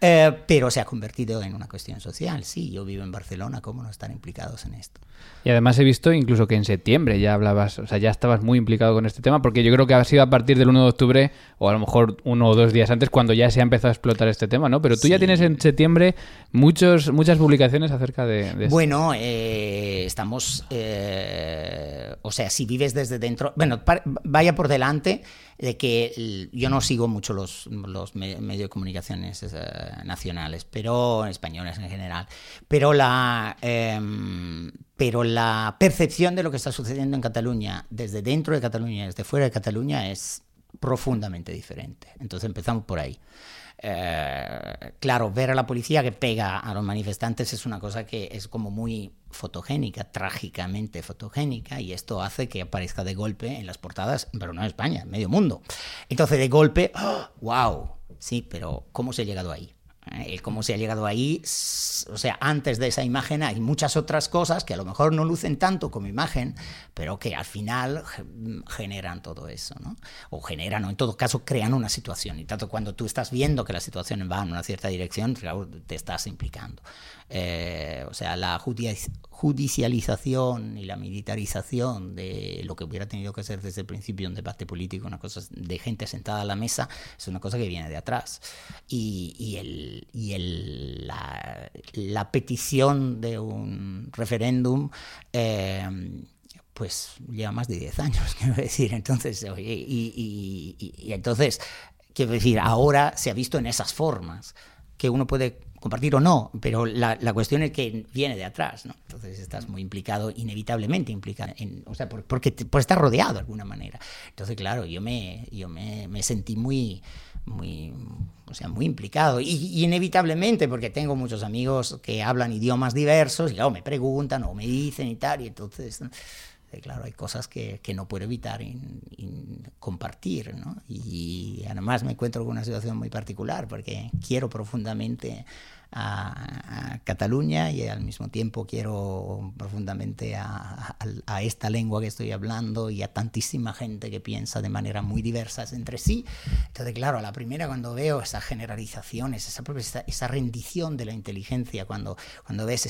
eh, pero se ha convertido en una cuestión social. Sí, yo vivo en Barcelona, ¿cómo no están implicados en esto? Y además he visto incluso que en septiembre ya hablabas, o sea, ya estabas muy implicado con este tema, porque yo creo que ha sido a partir del 1 de octubre, o a lo mejor uno o dos días antes, cuando ya se ha empezado a explotar este tema, ¿no? Pero tú ya tienes en septiembre muchos, muchas publicaciones acerca de, de Bueno, eh, estamos, eh, o sea, si vives desde dentro, bueno, vaya por delante de que yo no sigo mucho los, medios de comunicaciones eh, nacionales, pero españoles en general, pero la, em, pero la percepción de lo que está sucediendo en Cataluña desde dentro de Cataluña y desde fuera de Cataluña es profundamente diferente. Entonces empezamos por ahí. Eh, claro, ver a la policía que pega a los manifestantes es una cosa que es como muy fotogénica, trágicamente fotogénica, y esto hace que aparezca de golpe en las portadas, pero no en España, en medio mundo. Entonces, de golpe, ¡wow! Sí, pero ¿cómo se ha llegado ahí? El cómo se ha llegado ahí, o sea, antes de esa imagen hay muchas otras cosas que a lo mejor no lucen tanto como imagen, pero que al final generan todo eso. O generan, o en todo caso crean una situación. Y tanto cuando tú estás viendo que la situación va en una cierta dirección, te estás implicando. Eh, o sea, la judicialización y la militarización de lo que hubiera tenido que ser desde el principio un debate político, una cosa de gente sentada a la mesa, es una cosa que viene de atrás. Y, el, y el, la, petición de un referéndum... Eh, pues lleva más de 10 años, [LAUGHS] quiero decir. Entonces, y, y, entonces, quiero decir, ahora se ha visto en esas formas que uno puede compartir o no, pero la, la, cuestión es que viene de atrás, ¿no? Entonces estás muy implicado, inevitablemente implicado, en, o sea, por, porque por estar rodeado de alguna manera. Entonces, claro, yo me, yo me, me sentí muy, muy, o sea, muy implicado. Y, inevitablemente, porque tengo muchos amigos que hablan idiomas diversos y luego me preguntan o me dicen y tal, y entonces claro, hay cosas que, que no puedo evitar compartir, ¿no? Y además me encuentro con una situación muy particular porque quiero profundamente a, Cataluña y al mismo tiempo quiero profundamente a, esta lengua que estoy hablando y a tantísima gente que piensa de manera muy diversas entre sí. Entonces, claro, a la primera cuando veo esas generalizaciones, esa, esa, esa rendición de la inteligencia, cuando, cuando ves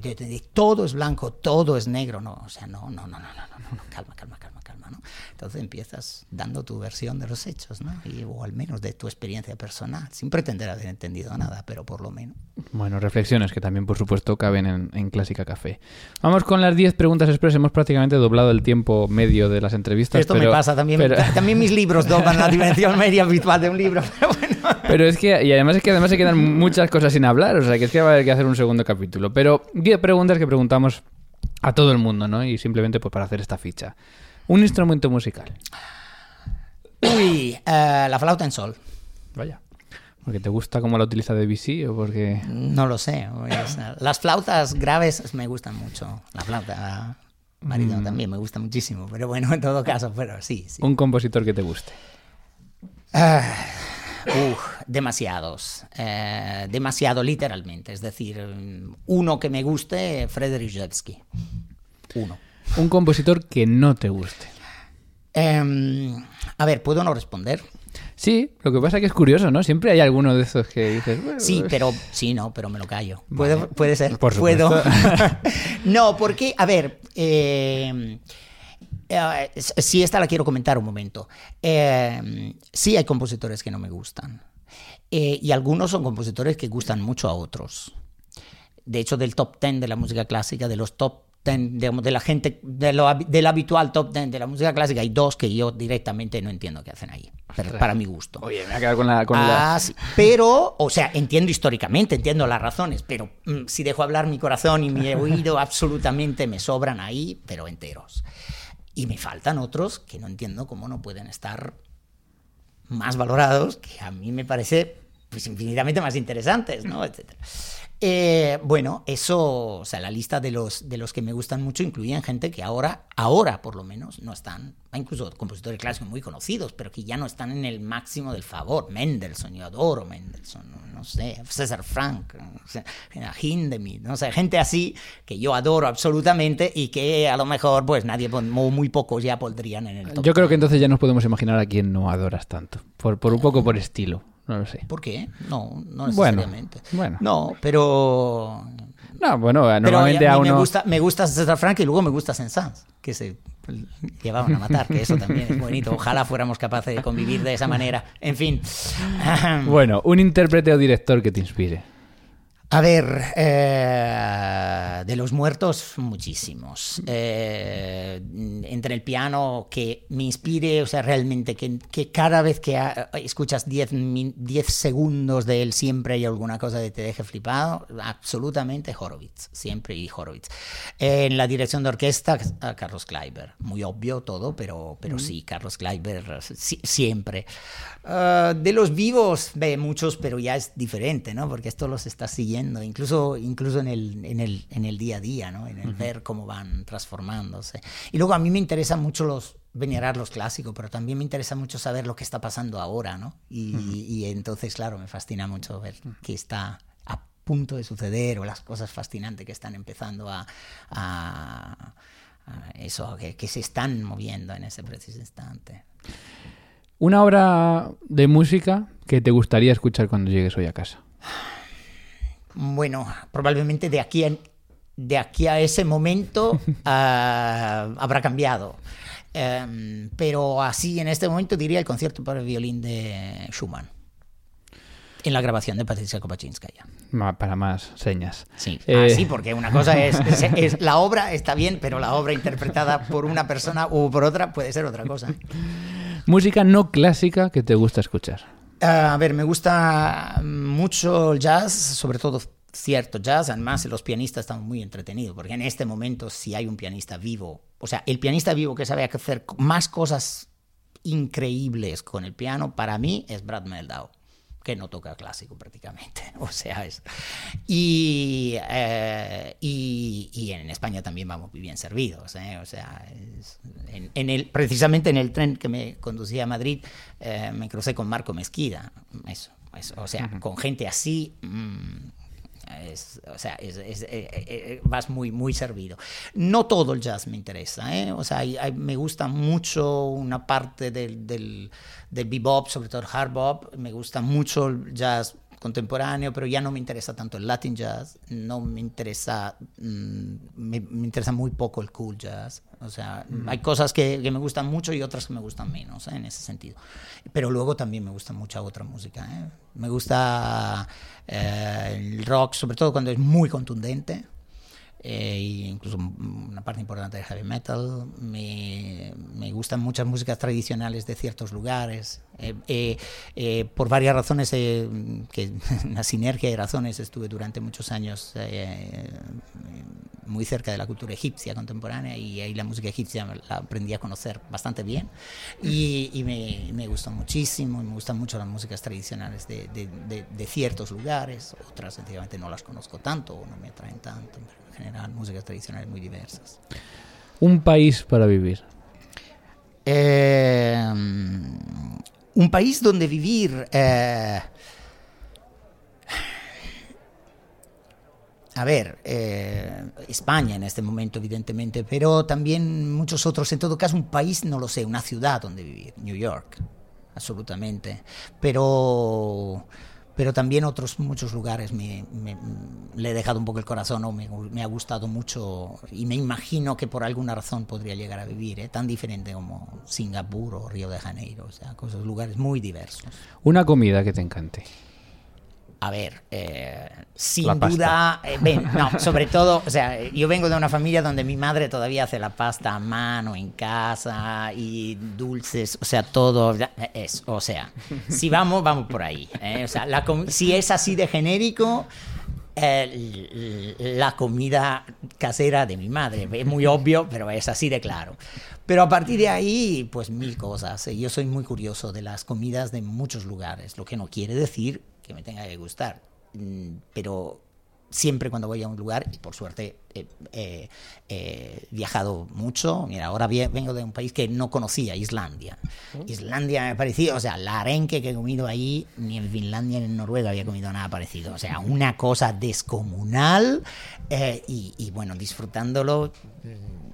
de, de, todo es blanco, todo es negro, no, o sea, no, no, no, no, no, no, no calma, calma, calma, ¿no? Entonces empiezas dando tu versión de los hechos, ¿no? Y, o al menos de tu experiencia personal, sin pretender haber entendido nada, pero por lo menos. Bueno, reflexiones que también, por supuesto, caben en, Clásica Café. Vamos con las 10 preguntas express. Hemos prácticamente doblado el tiempo medio de las entrevistas. Esto me pasa también. También mis libros doblan la dimensión media habitual de un libro. [LAUGHS] Pero, bueno. pero es que, y además es que además se quedan muchas cosas sin hablar. O sea, que es que va a haber que hacer un segundo capítulo. Pero 10 preguntas que preguntamos a todo el mundo, ¿no? Y simplemente pues para hacer esta ficha. Un instrumento musical. Uy, eh, la flauta en sol. Vaya. ¿Porque te gusta cómo la utiliza Debussy o porque...? No lo sé. Las flautas graves me gustan mucho. La flauta marido mm. también me gusta muchísimo. Pero bueno, en todo caso, pero sí. sí. ¿Un compositor que te guste? Uh, demasiados. Eh, demasiado literalmente. Es decir, uno que me guste, Frederick Jewski. Uno. Un compositor que no te guste. Em, a ver, ¿puedo no responder? Sí, lo que pasa es que es curioso, ¿no? Siempre hay alguno de esos que dices. sí, pues". pero sí, no, pero me lo callo. ¿Puede, puede ser. Por ¿Puedo? [LAUGHS] no, porque, a ver, eh, eh, sí, esta la quiero comentar un momento. Eh, sí, hay compositores que no me gustan. y algunos son compositores que gustan mucho a otros. De hecho, del top 10 de la música clásica, de los top de la gente, de lo, del habitual top ten de la música clásica, hay dos que yo directamente no entiendo qué hacen ahí, para, mi gusto. Oye, me voy a quedar con la... Con ah, Pero, o sea, entiendo históricamente, entiendo las razones, pero mm, si dejo hablar mi corazón y mi oído, absolutamente me sobran ahí, pero enteros. Y me faltan otros que no entiendo cómo no pueden estar más valorados, que a mí me parece pues infinitamente más interesantes, ¿no? Etcétera. Eh, bueno, eso, o sea, la lista de los, de los que me gustan mucho incluyen gente que ahora, ahora por lo menos, no están, incluso compositores clásicos muy conocidos, pero que ya no están en el máximo del favor. Mendelssohn, yo adoro Mendelssohn, no sé, César Frank, Hindemith, no sé, gente así que yo adoro absolutamente y que a lo mejor, pues nadie, muy pocos ya podrían en el top. Yo creo que entonces ya nos podemos imaginar a quién no adoras tanto, por, por un poco por estilo. No lo sé. ¿Por qué? No, no necesariamente. Bueno, No, pero... No, bueno, normalmente a, uno... Me gusta, me gusta César Frank y luego me gusta Saint-Saëns, que se llevaban a matar, que eso también es bonito. Ojalá fuéramos capaces de convivir de esa manera. En fin. Bueno, un intérprete o director que te inspire. A ver, eh, de los muertos, muchísimos. Eh, entre el piano que me inspire, o sea, realmente que, que cada vez que escuchas 10 segundos de él siempre hay alguna cosa que te deje flipado, absolutamente Horowitz, siempre y Horowitz. en la dirección de orquesta, Carlos Kleiber. Muy obvio todo, pero, pero sí, Carlos Kleiber siempre. Eh, de los vivos, ve muchos, pero ya es diferente, ¿no? Porque esto los está siguiendo incluso, incluso en, el, en, el, en el día a día, ¿no? en el ver cómo van transformándose. Y luego a mí me interesan mucho los, venerar los clásicos, pero también me interesa mucho saber lo que está pasando ahora, ¿no? Y, y entonces, claro, me fascina mucho ver qué está a punto de suceder o las cosas fascinantes que están empezando a, a- a eso, que, que se están moviendo en ese preciso instante. Una obra de música que te gustaría escuchar cuando llegues hoy a casa. Bueno, probablemente de aquí a, de aquí a ese momento [LAUGHS] ah, habrá cambiado. Em, pero así en este momento diría el concierto para el violín de Schumann. En la grabación de Patricia Kopachinskaya. Ma- Para más señas. Sí, Eh, así, porque una cosa es, [LAUGHS] es- es- La obra está bien, pero la obra interpretada por una persona u por otra puede ser otra cosa. Música no clásica que te gusta escuchar. Ah, a ver, me gusta mucho el jazz, sobre todo cierto jazz. Además, los pianistas están muy entretenidos, porque en este momento, si hay un pianista vivo, o sea, el pianista vivo que sabe hacer más cosas increíbles con el piano, para mí es Brad Meldau que no toca clásico prácticamente. [LAUGHS] O sea, es. Y, eh, y, y en España también vamos muy bien servidos. ¿eh? O sea, es- en, en el, precisamente en el tren que me conducía a Madrid, eh, me crucé con Marco Mesquida. Eso, eso. O sea, con gente así. mm, es- o sea, es- eh, eh, eh, vas muy, muy servido. No todo el jazz me interesa. O sea, me gusta mucho una parte del, del, del bebop, sobre todo el hard bop. Me gusta mucho el jazz contemporáneo, pero ya no me interesa tanto el Latin jazz, no me interesa, mm, me, me interesa muy poco el cool jazz. O sea, hay cosas que, que me gustan mucho y otras que me gustan menos, ¿eh? en ese sentido. Pero luego también me gusta mucha otra música. ¿eh? Me gusta eh, el rock, sobre todo cuando es muy contundente. E incluso una parte importante de heavy metal. Me, me gustan muchas músicas tradicionales de ciertos lugares. Eh, eh, eh, por varias razones, eh, que [LAUGHS] una sinergia de razones, estuve durante muchos años eh, muy cerca de la cultura egipcia contemporánea y ahí la música egipcia la aprendí a conocer bastante bien y, y me, me gustó muchísimo y me gustan mucho las músicas tradicionales de, de, de, de ciertos lugares, otras sencillamente no las conozco tanto o no me atraen tanto, pero en general músicas tradicionales muy diversas. Un país para vivir. Eh, un país donde vivir... eh, a ver, eh, España en este momento, evidentemente, pero también muchos otros. En todo caso, un país, no lo sé, una ciudad donde vivir, New York, absolutamente. Pero, pero también otros muchos lugares me, le he dejado un poco el corazón o me, me ha gustado mucho y me imagino que por alguna razón podría llegar a vivir, ¿eh? tan diferente como Singapur o Río de Janeiro, o sea, cosas, lugares muy diversos. Una comida que te encante. A ver, eh, sin La duda, eh, ven, no, sobre todo, o sea, yo vengo de una familia donde mi madre todavía hace la pasta a mano en casa y dulces, o sea, todo es, o sea, si vamos, vamos por ahí. ¿eh? O sea, la si es así de genérico, eh, la comida casera de mi madre. Es muy obvio, pero es así de claro. Pero a partir de ahí, pues mil cosas. Yo soy muy curioso de las comidas de muchos lugares, lo que no quiere decir que me tenga que gustar. Mm, Pero siempre cuando voy a un lugar, y por suerte eh, eh, he viajado mucho, mira, ahora vengo de un país que no conocía, Islandia. Islandia me ha parecido, o sea, la arenque que he comido ahí, ni en Finlandia ni en Noruega había comido nada parecido. O sea, una cosa descomunal eh, y, y, bueno, disfrutándolo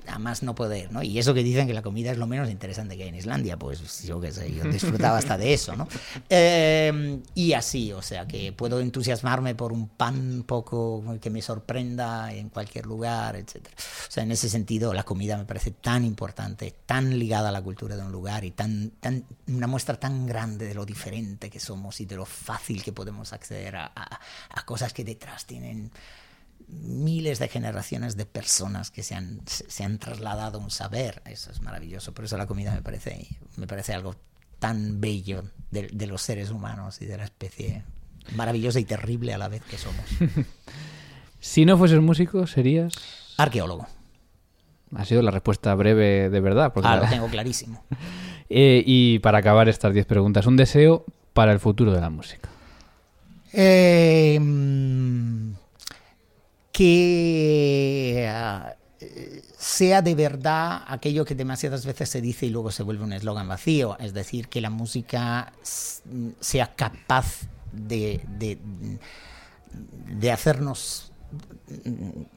a más no poder, ¿no? Y eso que dicen que la comida es lo menos interesante que hay en Islandia, pues yo qué sé, yo disfrutaba hasta de eso, ¿no? [LAUGHS] Eh, y así, o sea, que puedo entusiasmarme por un pan poco que me sorprenda en cualquier lugar, etcétera. O sea, en ese sentido, la comida me parece tan importante, tan ligada a la cultura de un lugar y tan, tan una muestra tan grande de lo diferente que somos y de lo fácil que podemos acceder a, a- a cosas que detrás tienen miles de generaciones de personas que se han, se han trasladado un saber. Eso es maravilloso. Por eso la comida me parece, me parece algo tan bello de, de los seres humanos y de la especie maravillosa y terrible a la vez que somos. [LAUGHS] Si no fueses músico, serías. Arqueólogo. Ha sido la respuesta breve de verdad. porque Ah, la- lo tengo clarísimo. [LAUGHS] Eh, y para acabar estas 10 preguntas, un deseo para el futuro de la música. Eh, mm, que eh, sea de verdad aquello que demasiadas veces se dice y luego se vuelve un eslogan vacío, es decir, que la música sea capaz de, de, de hacernos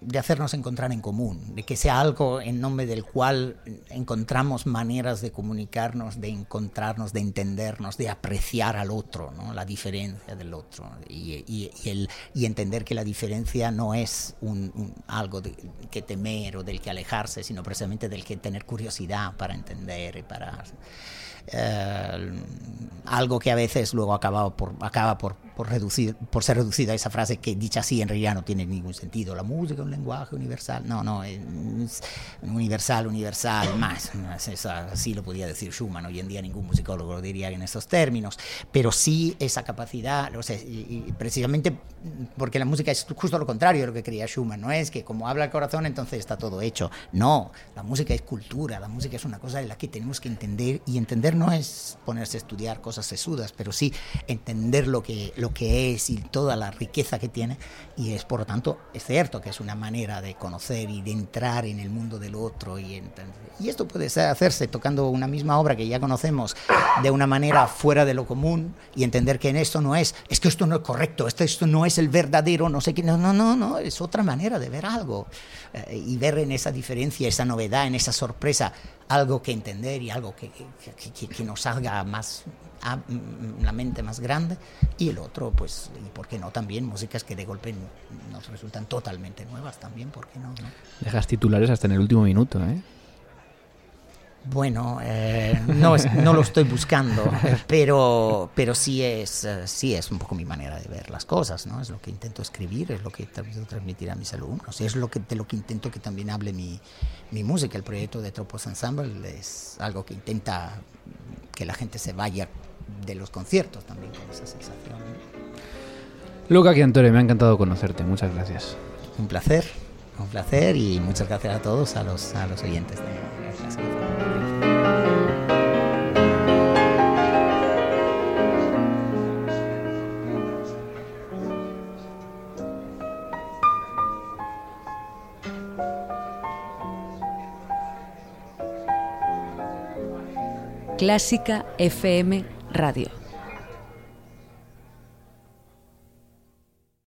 de hacernos encontrar en común, de que sea algo en nombre del cual encontramos maneras de comunicarnos, de encontrarnos, de entendernos, de apreciar al otro, ¿no? la diferencia del otro, y, el, y entender que la diferencia no es un, algo de, que temer o del que alejarse, sino precisamente del que tener curiosidad para entender y para... Eh, algo que a veces luego acaba por, acaba por, por, reducir, por ser reducida a esa frase que dicha así en realidad no tiene ningún sentido. La música es un lenguaje universal. No, no, es universal, universal, más. así lo podía decir Schumann. Hoy en día ningún musicólogo lo diría en estos términos. Pero sí esa capacidad, o sea, y, precisamente porque la música es justo lo contrario de lo que creía Schumann. No es que como habla el corazón entonces está todo hecho. No, la música es cultura. La música es una cosa de la que tenemos que entender y entender no es ponerse a estudiar cosas sesudas, pero sí entender lo que, lo que es y toda la riqueza que tiene. Y es, por lo tanto, cierto que es una manera de conocer y de entrar en el mundo del otro. Y, esto puede hacerse tocando una misma obra que ya conocemos de una manera fuera de lo común y entender que en esto no es, es que esto no es correcto, esto, esto no es el verdadero, no sé qué, no, no, no, no, es otra manera de ver algo. Eh, y ver en esa diferencia, esa novedad, en esa sorpresa, algo que entender y algo que, que, que, nos haga más la mente más grande y el otro pues y por qué no también músicas que de golpe nos resultan totalmente nuevas también por qué no, no? dejas titulares hasta en el último minuto ¿eh? Bueno, eh, no, no lo estoy buscando, [LAUGHS] pero, pero sí, es, eh, sí es un poco mi manera de ver las cosas, ¿no? Es lo que intento escribir, es lo que intento transmitir a mis alumnos, es lo que, de lo que intento que también hable mi, mi música. El proyecto de Tropos Ensemble es algo que intenta que la gente se vaya de los conciertos también con esa sensación. Luca Chiantore, me ha encantado conocerte, muchas gracias. Un placer, un placer y muchas gracias a todos, a los, a los oyentes de. Clásica FM Radio.